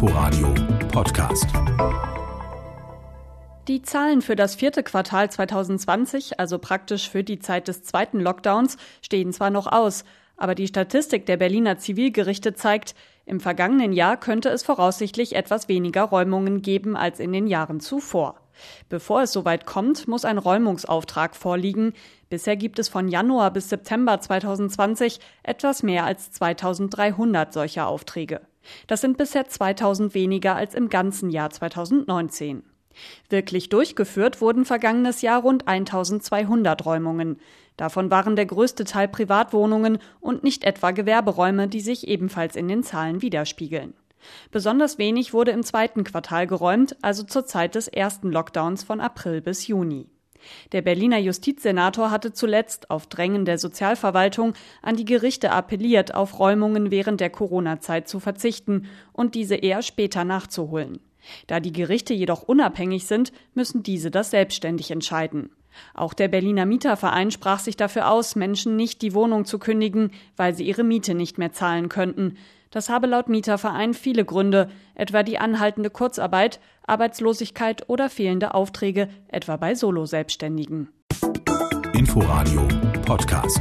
Inforadio Podcast. Die Zahlen für das vierte Quartal 2020, also praktisch für die Zeit des zweiten Lockdowns, stehen zwar noch aus, aber die Statistik der Berliner Zivilgerichte zeigt, im vergangenen Jahr könnte es voraussichtlich etwas weniger Räumungen geben als in den Jahren zuvor. Bevor es soweit kommt, muss ein Räumungsauftrag vorliegen. Bisher gibt es von Januar bis September 2020 etwas mehr als 2300 solcher Aufträge. Das sind bisher 2000 weniger als im ganzen Jahr 2019. Wirklich durchgeführt wurden vergangenes Jahr rund 1200 Räumungen. Davon waren der größte Teil Privatwohnungen und nicht etwa Gewerberäume, die sich ebenfalls in den Zahlen widerspiegeln. Besonders wenig wurde im zweiten Quartal geräumt, also zur Zeit des ersten Lockdowns von April bis Juni. Der Berliner Justizsenator hatte zuletzt auf Drängen der Sozialverwaltung an die Gerichte appelliert, auf Räumungen während der Corona-Zeit zu verzichten und diese eher später nachzuholen. Da die Gerichte jedoch unabhängig sind, müssen diese das selbstständig entscheiden. Auch der Berliner Mieterverein sprach sich dafür aus, Menschen nicht die Wohnung zu kündigen, weil sie ihre Miete nicht mehr zahlen könnten. Das habe laut Mieterverein viele Gründe, etwa die anhaltende Kurzarbeit, Arbeitslosigkeit oder fehlende Aufträge, etwa bei Solo-Selbstständigen. Inforadio Podcast.